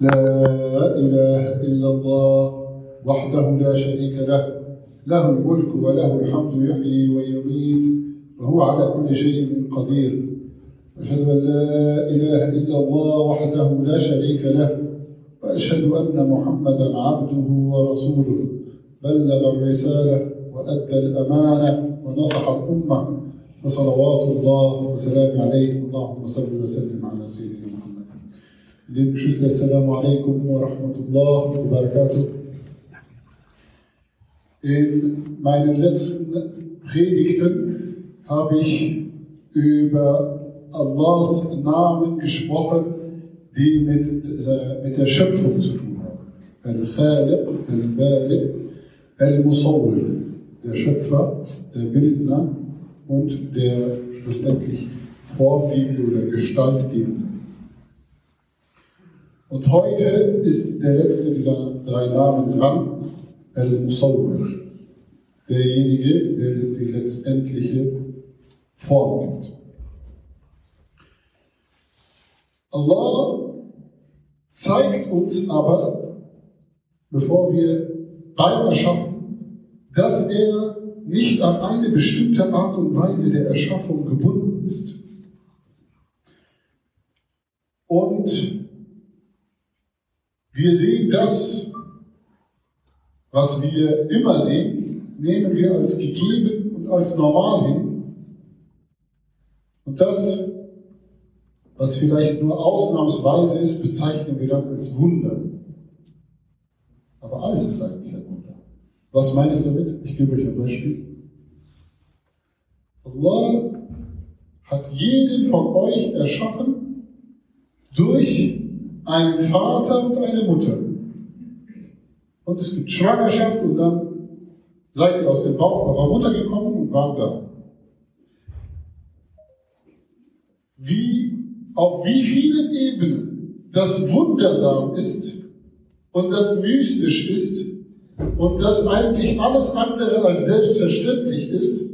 لا إله إلا الله وحده لا شريك له. له الملك وله الحمد يحيي ويميت وهو على كل شيء قدير. أشهد أن لا إله إلا الله وحده لا شريك له وأشهد أن محمدا عبده ورسوله. بلغ الرسالة وأدى الأمانة ونصح الأمة. وصلوات الله وسلام عليه. اللهم صل وسلم على سيدنا Liebe Geschwister, Assalamu alaikum wa rahmatullah wa barakatuh. In meinen letzten Predigten habe ich über Allahs Namen gesprochen, die mit, mit der Schöpfung zu tun haben. Al-Khaliq, Al-Bari, Al-Musawwir, der Schöpfer, der Bildner und der schlussendlich Formgebende oder Gestaltgebende. Und heute ist der letzte dieser drei Namen dran, Al-Musawwir, derjenige, der die letztendliche Form gibt. Allah zeigt uns aber, bevor wir beim Erschaffen, dass er nicht an eine bestimmte Art und Weise der Erschaffung gebunden ist. Und wir sehen das, was wir immer sehen, nehmen wir als gegeben und als normal hin. Und das, was vielleicht nur ausnahmsweise ist, bezeichnen wir dann als Wunder. Aber alles ist eigentlich ein Wunder. Was meine ich damit? Ich gebe euch ein Beispiel. Allah hat jeden von euch erschaffen durch einen Vater und eine Mutter. Und es gibt Schwangerschaft und dann seid ihr aus dem Bauch eurer Mutter gekommen und wart da. Wie, auf wie vielen Ebenen das wundersam ist und das mystisch ist und das eigentlich alles andere als selbstverständlich ist,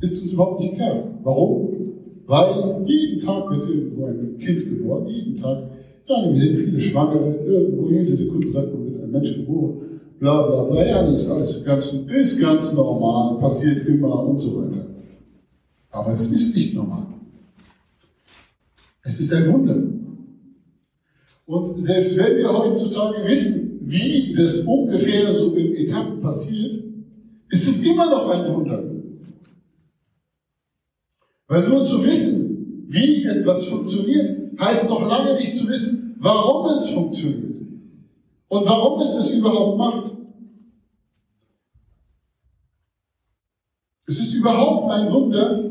ist uns überhaupt nicht klar. Warum? Weil jeden Tag wird irgendwo ein Kind geboren, jeden Tag. Ja, wir sehen viele Schwangere, irgendwo jede Sekunde sagt man, wird ein Mensch geboren. Bla bla bla. Ja, das ist alles ganz, ist ganz normal, passiert immer und so weiter. Aber es ist nicht normal. Es ist ein Wunder. Und selbst wenn wir heutzutage wissen, wie das ungefähr so in Etappen passiert, ist es immer noch ein Wunder. Weil nur zu wissen, wie etwas funktioniert, heißt noch lange nicht zu wissen, warum es funktioniert. Und warum es das überhaupt macht. Es ist überhaupt ein Wunder,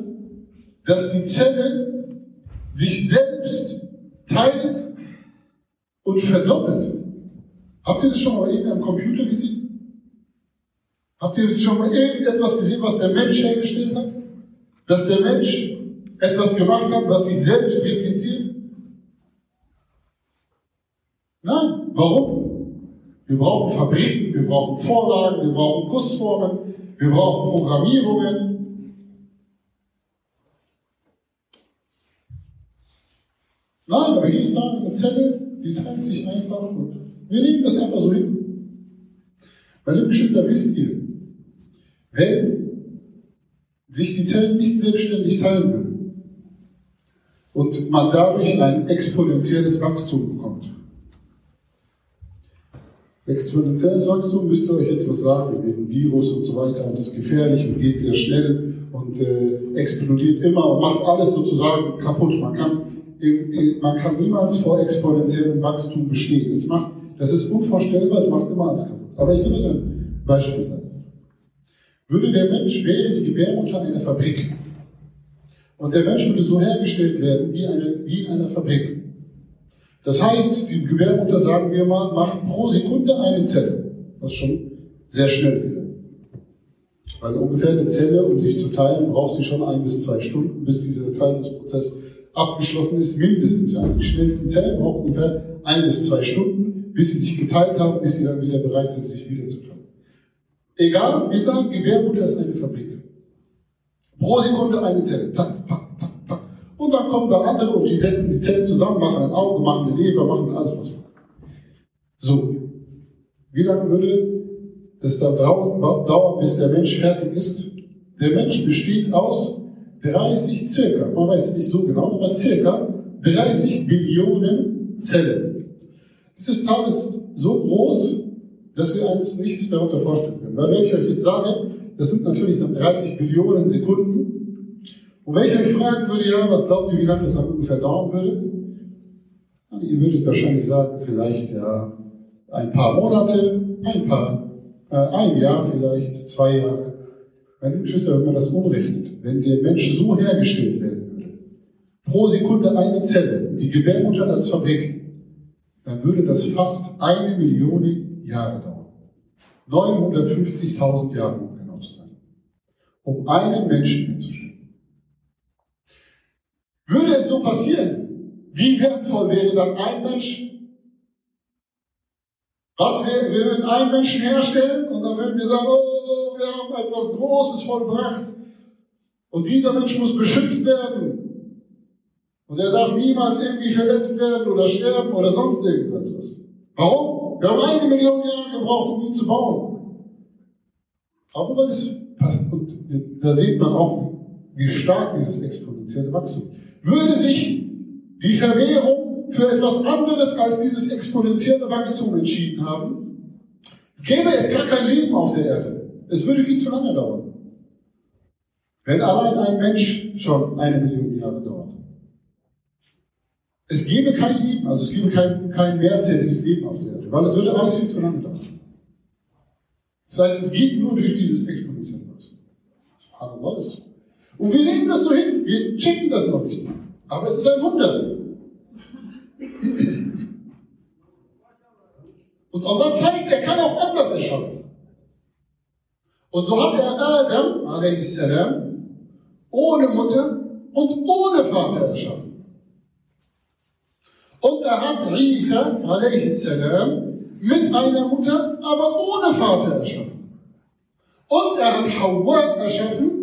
dass die Zelle sich selbst teilt und verdoppelt. Habt ihr das schon mal eben am Computer gesehen? Habt ihr das schon mal irgendetwas gesehen, was der Mensch hergestellt hat? Dass der Mensch etwas gemacht hat, was sich selbst repliziert? Nein. Warum? Wir brauchen Fabriken, wir brauchen Vorlagen, wir brauchen Gussformen, wir brauchen Programmierungen. Nein, aber hier ist da eine Zelle, die teilt sich einfach und wir nehmen das einfach so hin. Meine Geschwister, wisst ihr, wenn sich die Zellen nicht selbstständig teilen würden und man dadurch ein exponentielles Wachstum bekommt. Exponentielles Wachstum müsst ihr euch jetzt was sagen, wegen Virus und so weiter, und es ist gefährlich und geht sehr schnell und äh, explodiert immer und macht alles sozusagen kaputt. Man kann, man kann niemals vor exponentiellem Wachstum bestehen. Es macht, das ist unvorstellbar, es macht immer alles kaputt. Aber ich will euch ein Beispiel sagen. Würde der Mensch, wäre die Gebärmutter eine Fabrik. Und der Mensch würde so hergestellt werden wie, eine, wie in einer Fabrik. Das heißt, die Gebärmutter, sagen wir mal, macht pro Sekunde eine Zelle, was schon sehr schnell wäre. Weil ungefähr eine Zelle, um sich zu teilen, braucht sie schon ein bis zwei Stunden, bis dieser Teilungsprozess abgeschlossen ist, mindestens. Ja. Die schnellsten Zellen brauchen ungefähr ein bis zwei Stunden, bis sie sich geteilt haben, bis sie dann wieder bereit sind, sich wieder zu teilen. Egal, wir sagen, Gebärmutter ist eine Fabrik. Pro Sekunde eine Zelle. Tak. Und dann kommen da andere und die setzen die Zellen zusammen, machen ein Auge, machen eine Leber, machen alles, was So, wie lange würde das da dauern, bis der Mensch fertig ist? Der Mensch besteht aus 30 circa, man weiß es nicht so genau, aber circa 30 Billionen Zellen. Diese Zahl ist so groß, dass wir uns nichts darunter vorstellen können. Weil wenn ich euch jetzt sage, das sind natürlich dann 30 Billionen Sekunden, und wenn ich euch fragen würde, ja, was glaubt ihr, wie lange das dann ungefähr dauern würde? Dann ihr würdet wahrscheinlich sagen, vielleicht ja ein paar Monate, ein paar, äh, ein Jahr vielleicht, zwei Jahre. Meine Geschwister, wenn man das umrechnet, wenn der Mensch so hergestellt werden würde, pro Sekunde eine Zelle, die Gebärmutter als Fabrik, dann würde das fast eine Million Jahre dauern. 950.000 Jahre, um genau zu sein. Um einen Menschen herzustellen. Würde es so passieren, wie wertvoll wäre dann ein Mensch? Was wir, wir würden einen Menschen herstellen und dann würden wir sagen, oh, wir haben etwas Großes vollbracht und dieser Mensch muss beschützt werden. Und er darf niemals irgendwie verletzt werden oder sterben oder sonst irgendwas. Warum? Wir haben eine Million Jahre gebraucht, um ihn zu bauen. Aber es passt. Und da sieht man auch, wie stark dieses exponentielle Wachstum. Würde sich die Vermehrung für etwas anderes als dieses exponentielle Wachstum entschieden haben, gäbe es gar kein Leben auf der Erde. Es würde viel zu lange dauern. Wenn allein ein Mensch schon eine Million Jahre dauert. Es gäbe kein Leben, also es gäbe kein, kein mehrzähliges Leben auf der Erde, weil es würde alles viel zu lange dauern. Das heißt, es geht nur durch dieses exponentielle Wachstum. Subhanallah ist. Und wir nehmen das so hin, wir checken das noch nicht. Aber es ist ein Wunder. Und Allah zeigt, er kann auch anders erschaffen. Und so hat er Adam, a.s., ohne Mutter und ohne Vater erschaffen. Und er hat Isa, a.s., mit einer Mutter, aber ohne Vater erschaffen. Und er hat Hawa erschaffen,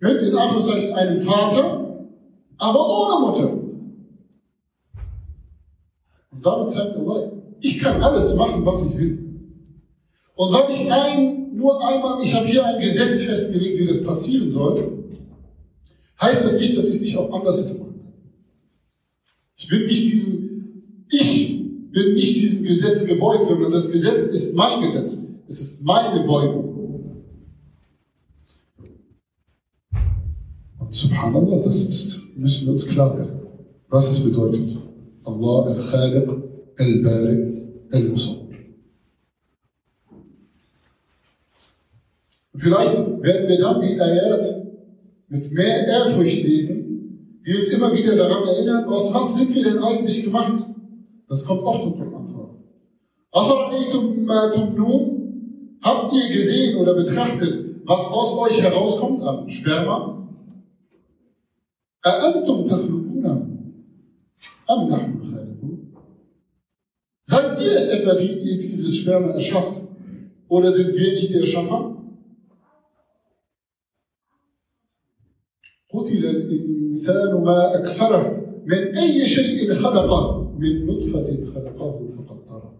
mit in Anführungszeichen einem Vater, aber ohne Mutter. Und damit zeigt Allah, ich kann alles machen, was ich will. Und weil ich ein, nur einmal, ich habe hier ein Gesetz festgelegt, wie das passieren soll, heißt das nicht, dass ich es nicht auch anders hätte machen. Ich bin nicht diesem, ich bin nicht diesem Gesetz gebeugt, sondern das Gesetz ist mein Gesetz. Es ist meine Beugung. Und subhanallah, das ist, müssen wir uns klar werden, was es bedeutet. Allah al-Khaliq, al-Bari, al-Musawwir. Vielleicht werden wir dann die Ayat mit mehr Ehrfurcht lesen, die uns immer wieder daran erinnern, aus was sind wir denn eigentlich gemacht? Das kommt oft im Koran vor. Habt ihr gesehen oder betrachtet, was aus euch herauskommt an Sperma? Seid ihr es etwa, die ihr dieses Sperma erschafft? Oder sind wir nicht der Erschaffer? قتل الإنسان ما أكفره من أي شيء خلقه من نطفة خلقه فقدره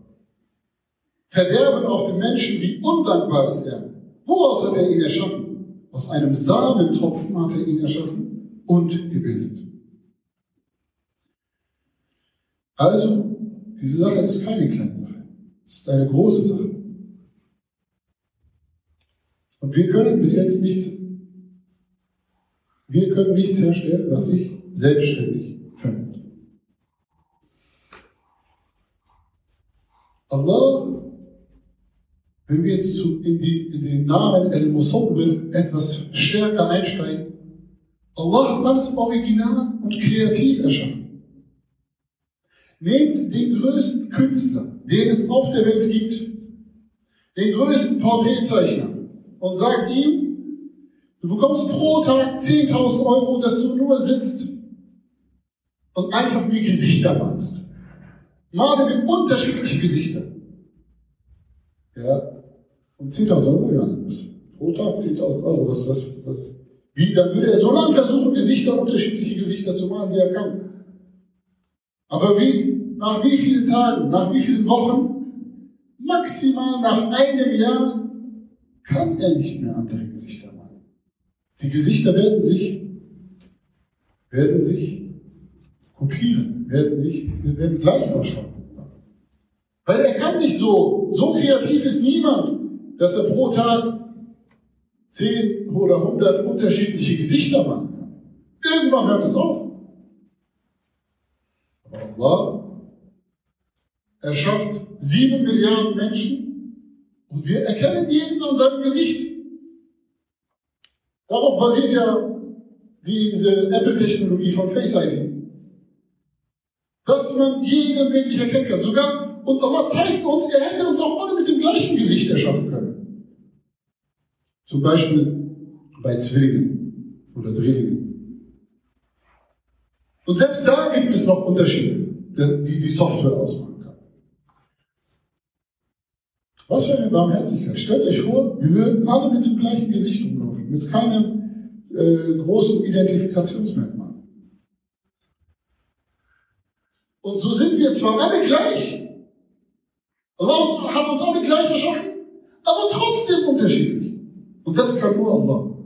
Verderben auf den Menschen, wie undankbar ist er. Woraus hat er ihn erschaffen? Aus einem Samentropfen hat er ihn erschaffen und gebildet. Also, diese Sache ist keine kleine Sache. Es ist eine große Sache. Und wir können bis jetzt nichts wir können nichts herstellen, was sich selbstständig vermehrt. Allah, wenn wir jetzt zu, in, die, in den Namen El-Musawwir etwas stärker einsteigen, Allah hat alles original und kreativ erschaffen. Nehmt den größten Künstler, den es auf der Welt gibt, den größten Porträtzeichner und sagt ihm, Du bekommst pro Tag 10.000 Euro, dass du nur sitzt und einfach mir Gesichter malst. Male mir unterschiedliche Gesichter. Ja, und 10.000 Euro, ja, pro Tag 10.000 Euro, was, was, was, wie, dann würde er so lange versuchen, Gesichter, unterschiedliche Gesichter zu malen, wie er kann. Aber wie, nach wie vielen Tagen, nach wie vielen Wochen maximal nach einem Jahr kann er nicht mehr andere Gesichter malen. Die Gesichter werden sich, werden sich kopieren, werden sich, werden gleich ausschauen. Weil er kann nicht so, so kreativ ist niemand, dass er pro Tag zehn oder hundert unterschiedliche Gesichter machen kann. Irgendwann hört es auf. Aber Allah, er schafft sieben Milliarden Menschen und wir erkennen jeden an seinem Gesicht. Darauf basiert ja diese Apple-Technologie von Face ID. Dass man jeden wirklich erkennen kann. Sogar und Allah zeigt uns, er hätte uns auch alle mit dem gleichen Gesicht erschaffen können. Zum Beispiel bei Zwillingen oder Drillingen. Und selbst da gibt es noch Unterschiede, die die Software ausmachen kann. Was für eine Barmherzigkeit. Stellt euch vor, wir würden alle mit dem gleichen Gesicht rumlaufen, mit keinem äh, großen Identifikationsmerkmal. Und so sind wir zwar alle gleich, Allah hat uns alle gleich erschaffen, aber trotzdem unterschiedlich. Und das kann nur Allah.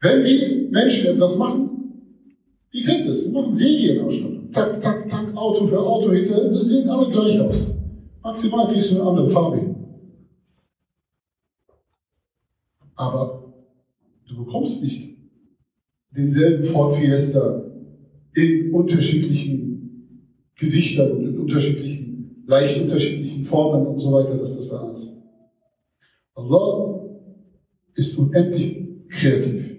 Wenn wir Menschen etwas machen, ihr kennt das, wir machen Serienausstattung. Tak, tak, tak, Auto für Auto hinter, sie sehen alle gleich aus. Maximal kriegst du eine andere Farbe. Aber du bekommst nicht denselben Ford Fiesta in unterschiedlichen Gesichtern und in unterschiedlichen, leicht unterschiedlichen Formen und so weiter, dass das da ist. Allah ist unendlich kreativ.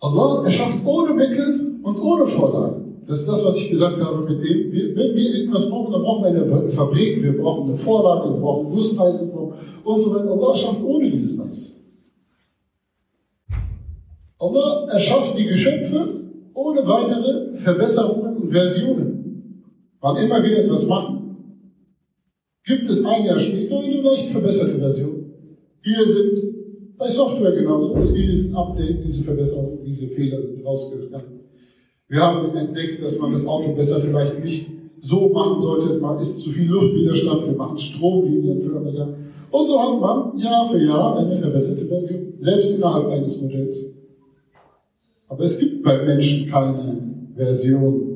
Allah erschafft ohne Mittel und ohne Vorlage. Das ist das, was ich gesagt habe mit dem, wenn wir irgendwas brauchen, dann brauchen wir eine Fabrik, wir brauchen eine Vorlage, wir brauchen Gusseisen und so weiter. Allah schafft ohne dieses alles. Allah erschafft die Geschöpfe ohne weitere Verbesserungen und Versionen. Wann immer wir etwas machen, gibt es ein Jahr später eine leicht verbesserte Version. Hier sind bei Software genauso. Es gibt diesen Update, diese Verbesserung, diese Fehler sind rausgegangen. Wir haben entdeckt, dass man das Auto besser vielleicht nicht so machen sollte. Es ist zu viel Luftwiderstand, wir machen Stromlinienförmiger. Und so hat man Jahr für Jahr eine verbesserte Version, selbst innerhalb eines Modells. Aber es gibt bei Menschen keine Version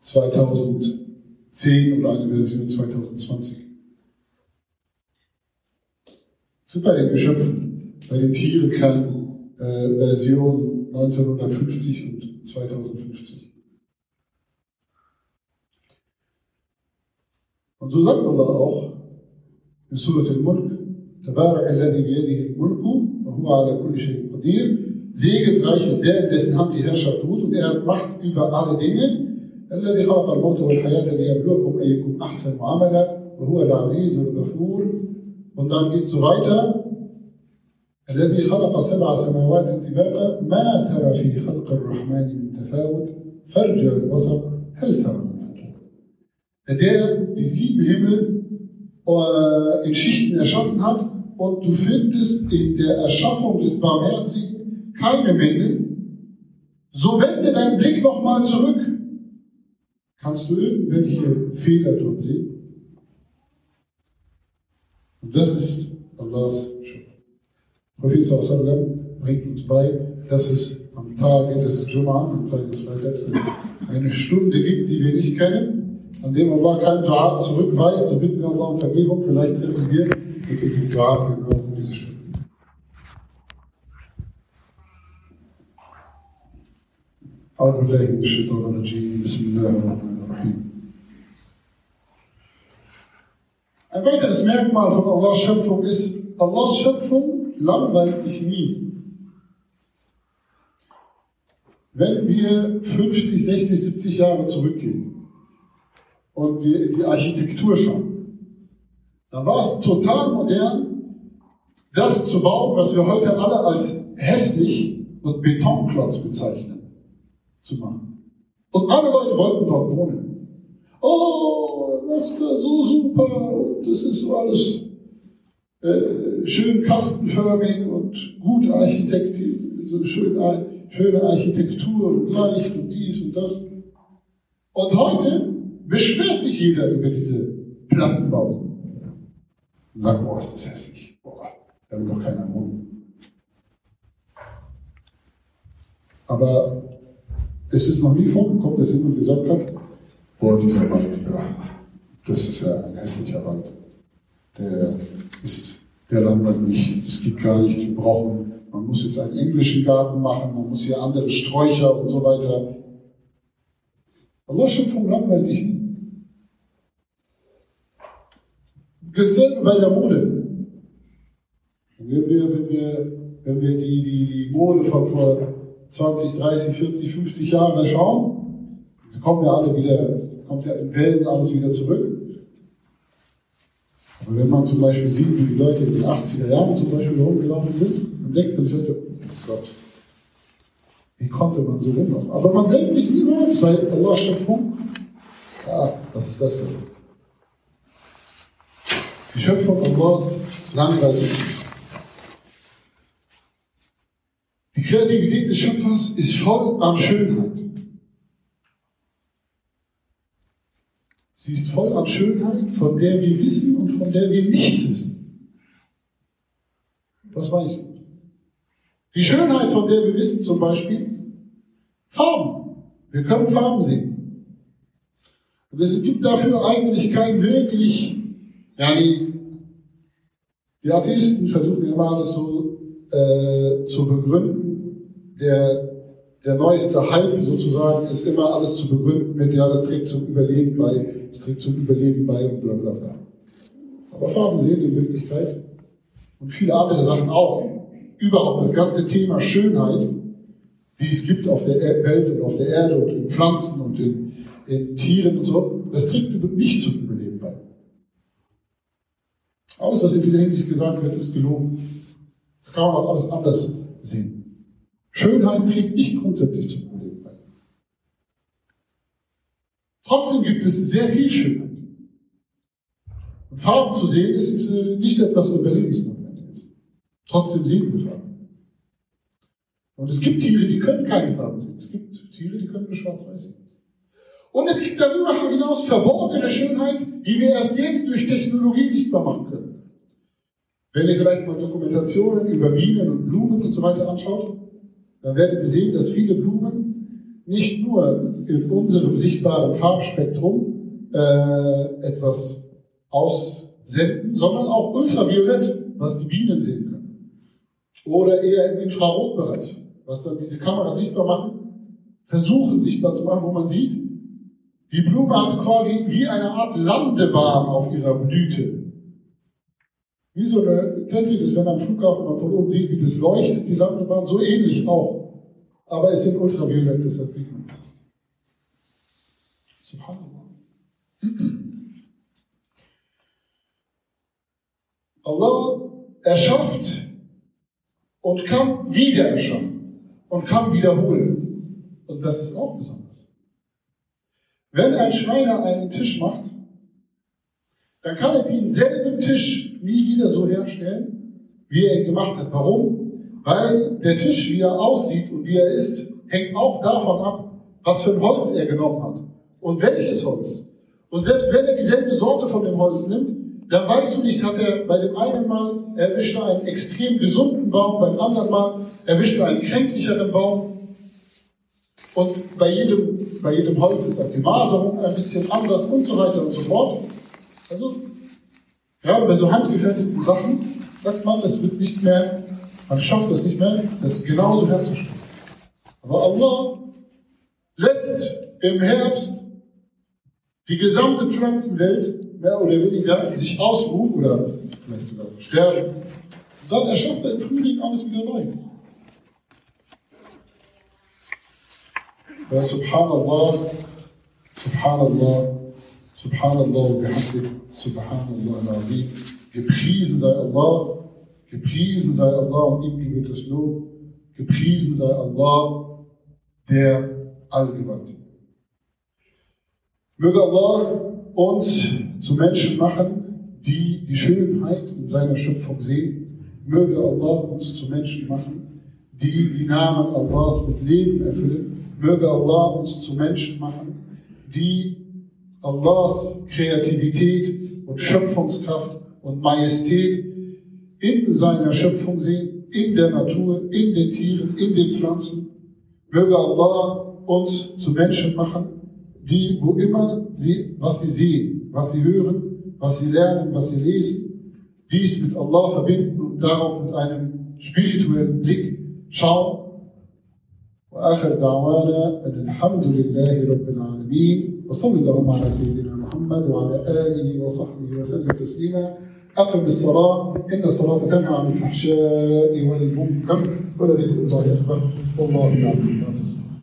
2010 oder eine Version 2020. Es gibt bei den Geschöpfen, bei den Tieren keine äh, Version 1950 und 2050. Und so sagt Allah auch in Surat al-Mulk, تبارك الذي بيده الملك وهو على كل شيء قدير Segensreich ist der, in dessen Hand die Herrschaft ruht und er hat Macht über alle Dinge. الذي خلق الموت والحياة ليبلوكم أيكم أحسن عملا وهو العزيز الغفور und dann geht es so weiter الذي خلق سبع سماوات طباقا ما ترى في خلق الرحمن من تفاوت فارجع البصر هل ترى من فطور der die sieben Himmel äh, in Schichten erschaffen hat und du findest in der Erschaffung des Barmherzigen keine Mängel, so wende deinen Blick nochmal zurück. Kannst du irgendwelche Fehler dort sehen? Und das ist Allahs Schöpfung. Prophet sallam bringt uns bei, dass es am Tage des Jum'ah, am Tage des Freitags, eine Stunde gibt, die wir nicht kennen, an dem Allah kein Dua zurückweist, so bitten wir Allah um Vergebung. Vielleicht treffen wir mit dem Dua genau diese Stunde. أعوذ بالله من الشيطان الرجيم بسم الله الرحمن الرحيم Ein weiteres Merkmal von Allahs Schöpfung ist, Allahs Schöpfung langweilt dich nie. Wenn wir 50, 60, 70 Jahre zurückgehen und wir in die Architektur schauen, dann war es total modern, das zu bauen, was wir heute alle als hässlich und Betonklotz bezeichnen zu machen. Und alle Leute wollten dort wohnen. Oh, das ist so super und das ist so alles äh, schön kastenförmig und gut architektiert, so schön, schöne Architektur und leicht und dies und das. Und heute beschwert sich jeder über diese Plattenbauten. Und sagt, boah, ist das hässlich. Boah, da will doch keiner wohnen. Aber es ist noch nie vorgekommen, dass jemand gesagt hat, boah, dieser Wald, ja, das ist ja ein hässlicher Wald. Der ist der langweilig, das geht gar nicht, wir brauchen, man muss jetzt einen englischen Garten machen, man muss hier andere Sträucher und so weiter. Allah Schöpfung langweilt dich nie. Dasselbe bei der Mode. Wenn wir, wenn wir, wenn wir die, die, die Mode von vor 20, 30, 40, 50 Jahren schauen, sie kommen ja alle wieder, kommt ja in Wellen alles wieder zurück. Aber wenn man zum Beispiel sieht, wie die Leute in den 80er Jahren zum Beispiel rumgelaufen sind, dann denkt man sich heute, oh Gott, wie konnte man so rumlaufen? Aber man denkt sich niemals bei Allah Schöpfung, ja, was ist das denn? Die Schöpfung Allahs langweilig. Die Kreativität des Schöpfers ist voll an Schönheit. Sie ist voll an Schönheit, von der wir wissen und von der wir nichts wissen. Was meine ich? Die Schönheit, von der wir wissen, zum Beispiel Farben. Wir können Farben sehen. Und es gibt dafür eigentlich kein wirklich, ja, die, die Atheisten versuchen immer alles so äh, zu begründen. Der, der neueste Hype sozusagen ist immer alles zu begründen mit, ja, das trägt zum Überleben bei, das trägt zum Überleben bei und bla bla bla. Aber Farben sehen in Wirklichkeit und viele andere Sachen auch. Überhaupt das ganze Thema Schönheit, die es gibt auf der Welt und auf der Erde und in Pflanzen und in, in Tieren und so, das trägt nicht zum Überleben bei. Alles, was in dieser Hinsicht gesagt wird, ist gelogen. Das kann man auch alles anders sehen. Schönheit trägt nicht grundsätzlich zum Überleben bei. Trotzdem gibt es sehr viel Schönheit. Und Farben zu sehen ist äh, nicht etwas Überlebensnotwendiges. Trotzdem sehen wir Farben. Und es gibt Tiere, die können keine Farben sehen. Es gibt Tiere, die können nur schwarz-weiß sehen. Und es gibt darüber hinaus verborgene Schönheit, die wir erst jetzt durch Technologie sichtbar machen können. Wenn ihr vielleicht mal Dokumentationen über Bienen und Blumen und so weiter anschaut, dann werdet ihr sehen, dass viele Blumen nicht nur in unserem sichtbaren Farbspektrum äh, etwas aussenden, sondern auch ultraviolett, was die Bienen sehen können. Oder eher im Infrarotbereich, was dann diese Kamera sichtbar machen, versuchen sichtbar zu machen, wo man sieht, die Blume hat quasi wie eine Art Landebahn auf ihrer Blüte. Wie so eine, kennt ihr das, wenn am Flughafen man von oben sieht, wie das leuchtet, die Landebahn, so ähnlich auch. Aber es sind ultraviolett, deshalb man es. Subhanallah. Allah erschafft und kann wieder erschaffen und kann wiederholen. Und das ist auch besonders. Wenn ein Schreiner einen Tisch macht, dann kann er denselben Tisch nie wieder so herstellen, wie er ihn gemacht hat. Warum? Weil der Tisch, wie er aussieht und wie er ist, hängt auch davon ab, was für ein Holz er genommen hat und welches Holz. Und selbst wenn er dieselbe Sorte von dem Holz nimmt, dann weißt du nicht, hat er bei dem einen Mal erwischt er einen extrem gesunden Baum, beim anderen Mal erwischt er einen kränklicheren Baum. Und bei jedem, bei jedem Holz ist auch die Maserung ein bisschen anders und so weiter und so fort. Also, gerade bei so handgefertigten Sachen sagt man, es wird nicht mehr, man schafft es nicht mehr, das genauso herzustellen. Aber Allah lässt im Herbst die gesamte Pflanzenwelt mehr oder weniger sich ausruhen oder vielleicht sogar sterben. Und dann erschafft er im Frühling alles wieder neu. Ja, Subhanallah, Subhanallah, Subhanallah, bihamdik, Subhanallah al-Azim. Gepriesen sei Allah, gepriesen sei Allah und ihm gebührt das Lob. Gepriesen sei Allah, der Allgewaltige. Möge Allah uns zu Menschen machen, die die Schönheit in seiner Schöpfung sehen. Möge Allah uns zu Menschen machen, die die Namen Allahs mit Leben erfüllen. Möge Allah uns zu Menschen machen, die Allahs Kreativität und Schöpfungskraft und Majestät in seiner Schöpfung sehen, in der Natur, in den Tieren, in den Pflanzen. Möge Allah uns zu Menschen machen, die, wo immer sie, was sie sehen, was sie hören, was sie lernen, was sie lesen, dies mit Allah verbinden und darauf mit einem spirituellen Blick schauen. وآخر دعوانا أن الحمد لله رب العالمين وصلى اللهم على سيدنا محمد وعلى آله وصحبه وسلم تسليما. أقم الصلاة. إن الصلاة تنهى عن الفحشاء والمنكر ولذكر الله أكبر. والله يعلم ما تصنعون.